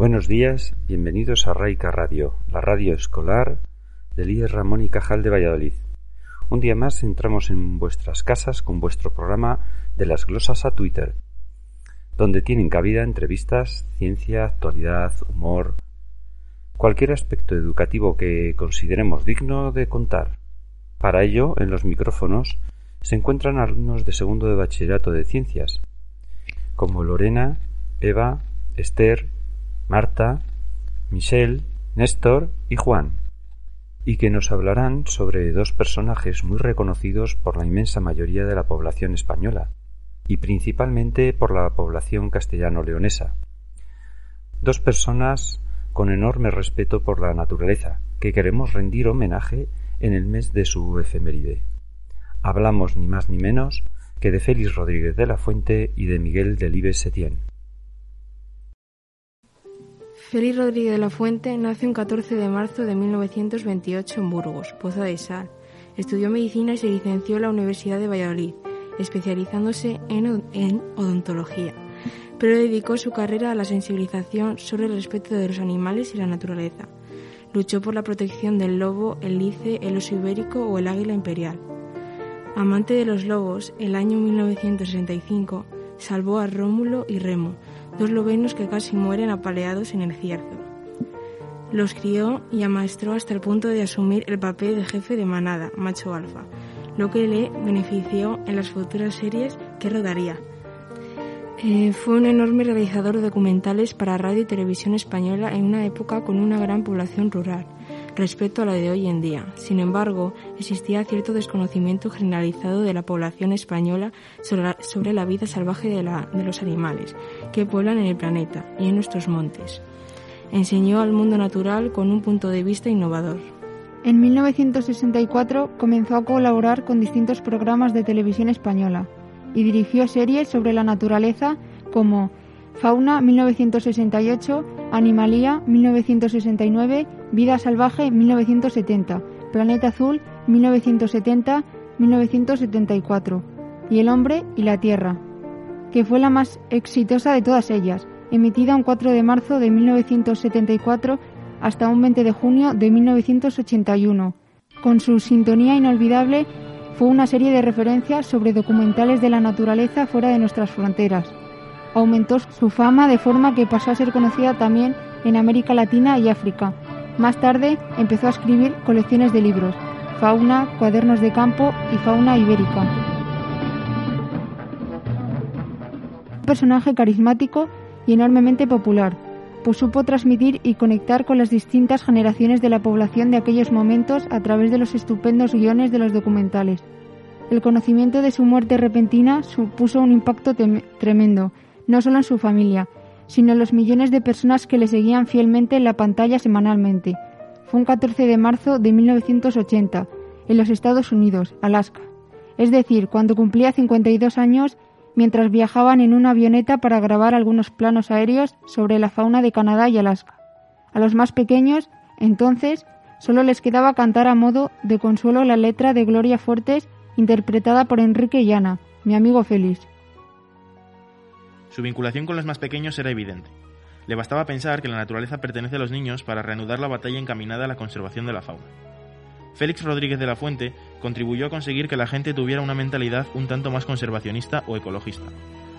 Buenos días, bienvenidos a Raica Radio, la radio escolar del IES Ramón y Cajal de Valladolid. Un día más entramos en vuestras casas con vuestro programa de las glosas a Twitter, donde tienen cabida entrevistas, ciencia, actualidad, humor, cualquier aspecto educativo que consideremos digno de contar. Para ello, en los micrófonos se encuentran alumnos de segundo de bachillerato de ciencias, como Lorena, Eva, Esther, Marta, Michelle, Néstor y Juan, y que nos hablarán sobre dos personajes muy reconocidos por la inmensa mayoría de la población española, y principalmente por la población castellano-leonesa. Dos personas con enorme respeto por la naturaleza, que queremos rendir homenaje en el mes de su efeméride. Hablamos ni más ni menos que de Félix Rodríguez de la Fuente y de Miguel Delibes Setién. Félix Rodríguez de la Fuente nace un 14 de marzo de 1928 en Burgos, Poza de Sal. Estudió medicina y se licenció en la Universidad de Valladolid, especializándose en, en odontología pero dedicó su carrera a la sensibilización sobre el respeto de los animales y la naturaleza. Luchó por la protección del lobo, el lice, el oso ibérico o el águila imperial. Amante de los lobos, el año 1965 salvó a Rómulo y Remo, dos lobenos que casi mueren apaleados en el cierzo. Los crió y amaestró hasta el punto de asumir el papel de jefe de manada, macho alfa, lo que le benefició en las futuras series que rodaría. Eh, fue un enorme realizador de documentales para radio y televisión española en una época con una gran población rural respecto a la de hoy en día. Sin embargo, existía cierto desconocimiento generalizado de la población española sobre la, vida salvaje de, de los animales que pueblan en el planeta y en nuestros montes. Enseñó al mundo natural con un punto de vista innovador. En 1964 comenzó a colaborar con distintos programas de televisión española y dirigió series sobre la naturaleza como Fauna 1968, Animalía 1969, Vida Salvaje 1970, Planeta Azul 1970, 1974 y El Hombre y la Tierra, que fue la más exitosa de todas ellas, emitida un 4 de marzo de 1974 hasta un 20 de junio de 1981, con su sintonía inolvidable fue una serie de referencias sobre documentales de la naturaleza fuera de nuestras fronteras. Aumentó su fama de forma que pasó a ser conocida también en América Latina y África. Más tarde empezó a escribir colecciones de libros, fauna, cuadernos de campo y fauna ibérica. Un personaje carismático y enormemente popular, pues supo transmitir y conectar con las distintas generaciones de la población de aquellos momentos a través de los estupendos guiones de los documentales. El conocimiento de su muerte repentina supuso un impacto tremendo, no solo en su familia, sino en los millones de personas que le seguían fielmente en la pantalla semanalmente. Fue un 14 de marzo de 1980, en los Estados Unidos, Alaska. Es decir, cuando cumplía 52 años mientras viajaban en una avioneta para grabar algunos planos aéreos sobre la fauna de Canadá y Alaska. A los más pequeños, entonces, solo les quedaba cantar a modo de consuelo la letra de Gloria Fuertes interpretada por Enrique Llana, mi amigo Félix. Su vinculación con los más pequeños era evidente. Le bastaba pensar que la naturaleza pertenece a los niños para reanudar la batalla encaminada a la conservación de la fauna. Félix Rodríguez de la Fuente contribuyó a conseguir que la gente tuviera una mentalidad un tanto más conservacionista o ecologista,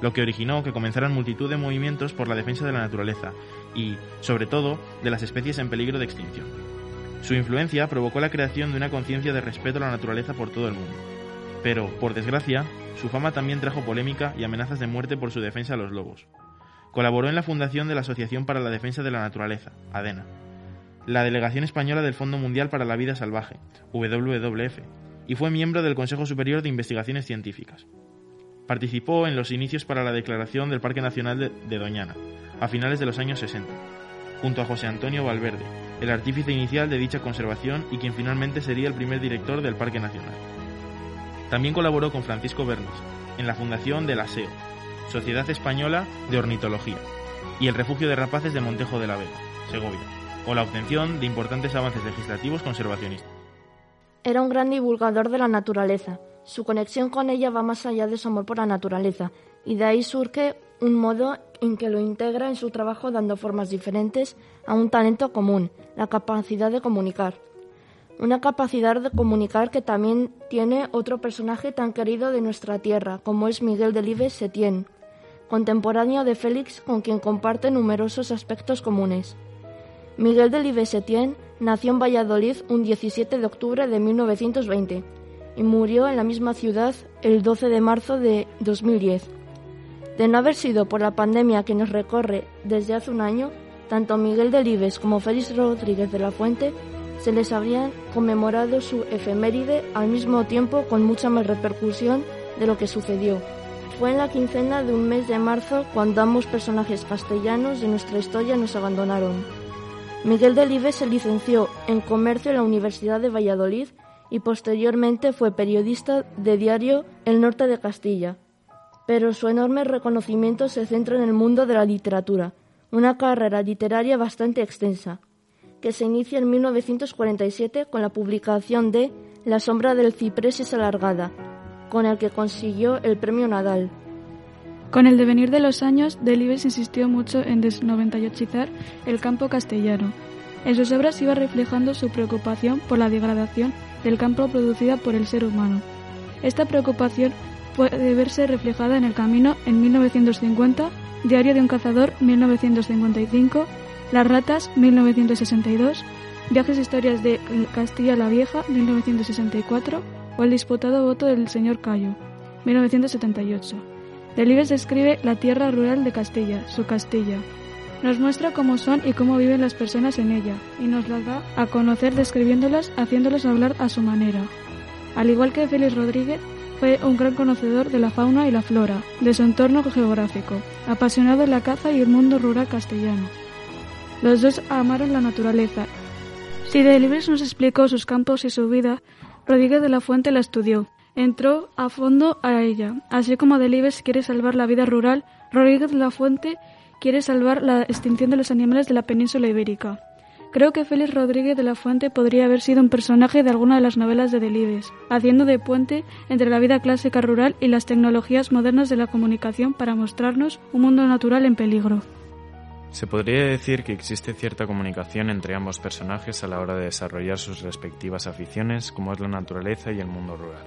lo que originó que comenzaran multitud de movimientos por la defensa de la naturaleza y, sobre todo, de las especies en peligro de extinción. Su influencia provocó la creación de una conciencia de respeto a la naturaleza por todo el mundo, pero, por desgracia, su fama también trajo polémica y amenazas de muerte por su defensa a los lobos. Colaboró en la fundación de la Asociación para la Defensa de la Naturaleza, ADENA, la Delegación Española del Fondo Mundial para la Vida Salvaje, WWF, y fue miembro del Consejo Superior de Investigaciones Científicas. Participó en los inicios para la declaración del Parque Nacional de, Doñana, a finales de los años 60, junto a José Antonio Valverde, el artífice inicial de dicha conservación y quien finalmente sería el primer director del Parque Nacional. También colaboró con Francisco Bernis en la fundación de la SEO, Sociedad Española de Ornitología, y el Refugio de Rapaces de Montejo de la Vega, Segovia, con la obtención de importantes avances legislativos conservacionistas. Era un gran divulgador de la naturaleza. Su conexión con ella va más allá de su amor por la naturaleza, y de ahí surge un modo en que lo integra en su trabajo dando formas diferentes a un talento común, la capacidad de comunicar. Una capacidad de comunicar que también tiene otro personaje tan querido de nuestra tierra, como es Miguel Delibes Setién, contemporáneo de Félix con quien comparte numerosos aspectos comunes. Miguel Delibes Setién nació en Valladolid un 17 de octubre de 1920 y murió en la misma ciudad el 12 de marzo de 2010. De no haber sido por la pandemia que nos recorre desde hace un año, tanto Miguel Delibes como Félix Rodríguez de la Fuente se les habrían conmemorado su efeméride al mismo tiempo con mucha más repercusión de lo que sucedió. Fue en la quincena de un mes de marzo cuando ambos personajes castellanos de nuestra historia nos abandonaron. Miguel Delibes se licenció en Comercio en la Universidad de Valladolid y posteriormente fue periodista de diario El Norte de Castilla. Pero su enorme reconocimiento se centra en el mundo de la literatura, una carrera literaria bastante extensa, que se inicia en 1947 con la publicación de La sombra del ciprés es alargada, con el que consiguió el premio Nadal. Con el devenir de los años, Delibes insistió mucho en desnoventayotizar el campo castellano. En sus obras iba reflejando su preocupación por la degradación del campo producida por el ser humano. Esta preocupación puede verse reflejada en El Camino en 1950, Diario de un cazador 1955, Las ratas 1962, Viajes e historias de Castilla la Vieja 1964 o El disputado voto del señor Cayo 1978. Delibes describe la tierra rural de Castilla, su Castilla, nos muestra cómo son y cómo viven las personas en ella, y nos las da a conocer describiéndolas, haciéndolas hablar a su manera. Al igual que Félix Rodríguez, fue un gran conocedor de la fauna y la flora, de su entorno geográfico, apasionado de la caza y el mundo rural castellano. Los dos amaron la naturaleza. Si Delibes nos explicó sus campos y su vida, Rodríguez de la Fuente la estudió, entró a fondo a ella. Así como Delibes quiere salvar la vida rural, Rodríguez de la Fuente quiere salvar la extinción de los animales de la península ibérica. Creo que Félix Rodríguez de la Fuente podría haber sido un personaje de alguna de las novelas de Delibes, haciendo de puente entre la vida clásica rural y las tecnologías modernas de la comunicación para mostrarnos un mundo natural en peligro. Se podría decir que existe cierta comunicación entre ambos personajes a la hora de desarrollar sus respectivas aficiones, como es la naturaleza y el mundo rural.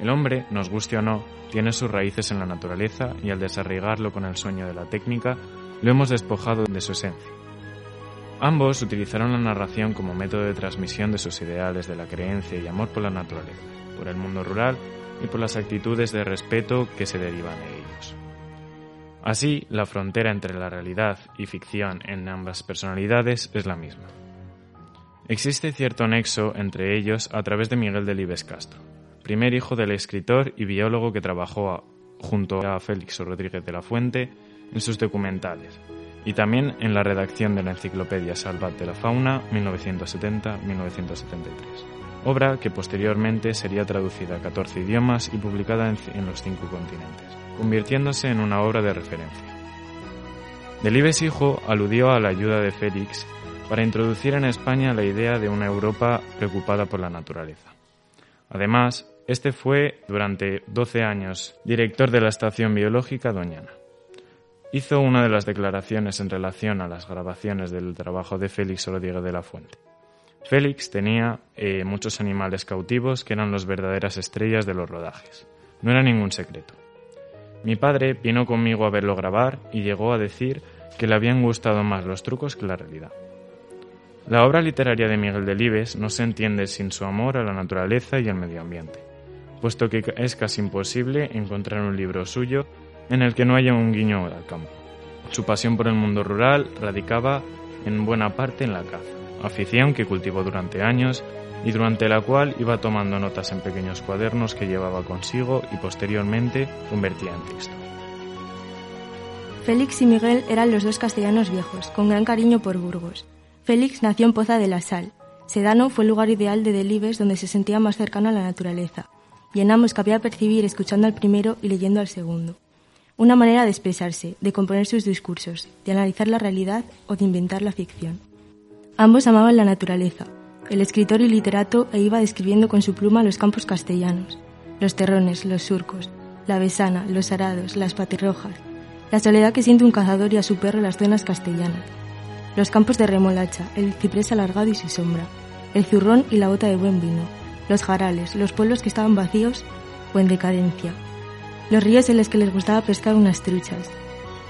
El hombre, nos guste o no, tiene sus raíces en la naturaleza y al desarraigarlo con el sueño de la técnica, lo hemos despojado de su esencia. Ambos utilizaron la narración como método de transmisión de sus ideales de la creencia y amor por la naturaleza, por el mundo rural y por las actitudes de respeto que se derivan de ellos. Así, la frontera entre la realidad y ficción en ambas personalidades es la misma. Existe cierto nexo entre ellos a través de Miguel Delibes Castro, primer hijo del escritor y biólogo que trabajó junto a Félix Rodríguez de la Fuente en sus documentales, y también en la redacción de la Enciclopedia Salvat de la Fauna 1970-1973, obra que posteriormente sería traducida a 14 idiomas y publicada en, los cinco continentes, convirtiéndose en una obra de referencia. Delibes hijo aludió a la ayuda de Félix para introducir en España la idea de una Europa preocupada por la naturaleza. Además, este fue durante 12 años director de la Estación Biológica Doñana. Hizo una de las declaraciones en relación a las grabaciones del trabajo de Félix Rodríguez de la Fuente. Félix tenía eh, muchos animales cautivos que eran las verdaderas estrellas de los rodajes. No era ningún secreto. Mi padre vino conmigo a verlo grabar y llegó a decir que le habían gustado más los trucos que la realidad. La obra literaria de Miguel Delibes no se entiende sin su amor a la naturaleza y al medio ambiente puesto que es casi imposible encontrar un libro suyo en el que no haya un guiño al campo. Su pasión por el mundo rural radicaba en buena parte en la caza, afición que cultivó durante años y durante la cual iba tomando notas en pequeños cuadernos que llevaba consigo y posteriormente convertía en texto. Félix y Miguel eran los dos castellanos viejos, con gran cariño por Burgos. Félix nació en Poza de la Sal. Sedano fue el lugar ideal de Delibes donde se sentía más cercano a la naturaleza y en ambos cabía percibir escuchando al primero y leyendo al segundo. Una manera de expresarse, de componer sus discursos, de analizar la realidad o de inventar la ficción. Ambos amaban la naturaleza. El escritor y literato e iba describiendo con su pluma los campos castellanos, los terrones, los surcos, la besana, los arados, las patirrojas, la soledad que siente un cazador y a su perro las zonas castellanas, los campos de remolacha, el ciprés alargado y sin sombra, el zurrón y la bota de buen vino, los jarales, los pueblos que estaban vacíos o en decadencia, los ríos en los que les gustaba pescar unas truchas.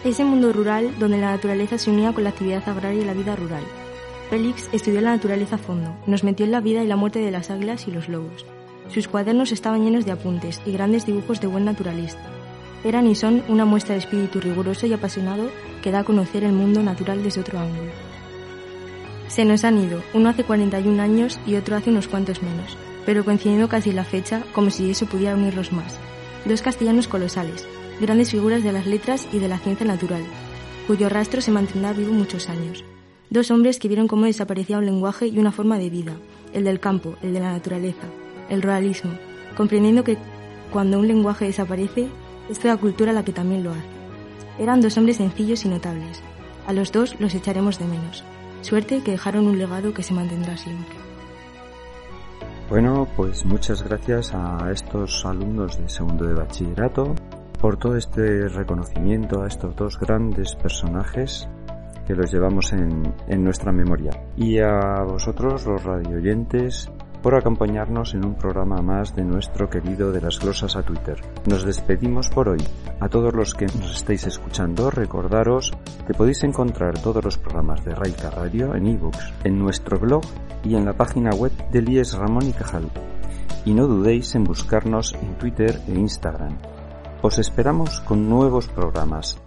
Ese mundo rural donde la naturaleza se unía con la actividad agraria y la vida rural. Félix estudió la naturaleza a fondo, nos metió en la vida y la muerte de las águilas y los lobos. Sus cuadernos estaban llenos de apuntes y grandes dibujos de buen naturalista. Eran y son una muestra de espíritu riguroso y apasionado que da a conocer el mundo natural desde otro ángulo. Se nos han ido, uno hace 41 años y otro hace unos cuantos menos, pero coincidiendo casi la fecha, como si eso pudiera unirlos más. Dos castellanos colosales, grandes figuras de las letras y de la ciencia natural, cuyo rastro se mantendrá vivo muchos años. Dos hombres que vieron cómo desaparecía un lenguaje y una forma de vida, el del campo, el de la naturaleza, el ruralismo, comprendiendo que cuando un lenguaje desaparece, es toda cultura la que también lo hace. Eran dos hombres sencillos y notables. A los dos los echaremos de menos. Suerte que dejaron un legado que se mantendrá siempre. Bueno, pues muchas gracias a estos alumnos de segundo de bachillerato por todo este reconocimiento a estos dos grandes personajes que los llevamos en, nuestra memoria. Y a vosotros, los radioyentes, por acompañarnos en un programa más de nuestro querido de las glosas a Twitter. Nos despedimos por hoy. A todos los que nos estáis escuchando, recordaros que podéis encontrar todos los programas de Raika Radio en ebooks, en nuestro blog y en la página web de Lies Ramón y Cajal. Y no dudéis en buscarnos en Twitter e Instagram. Os esperamos con nuevos programas.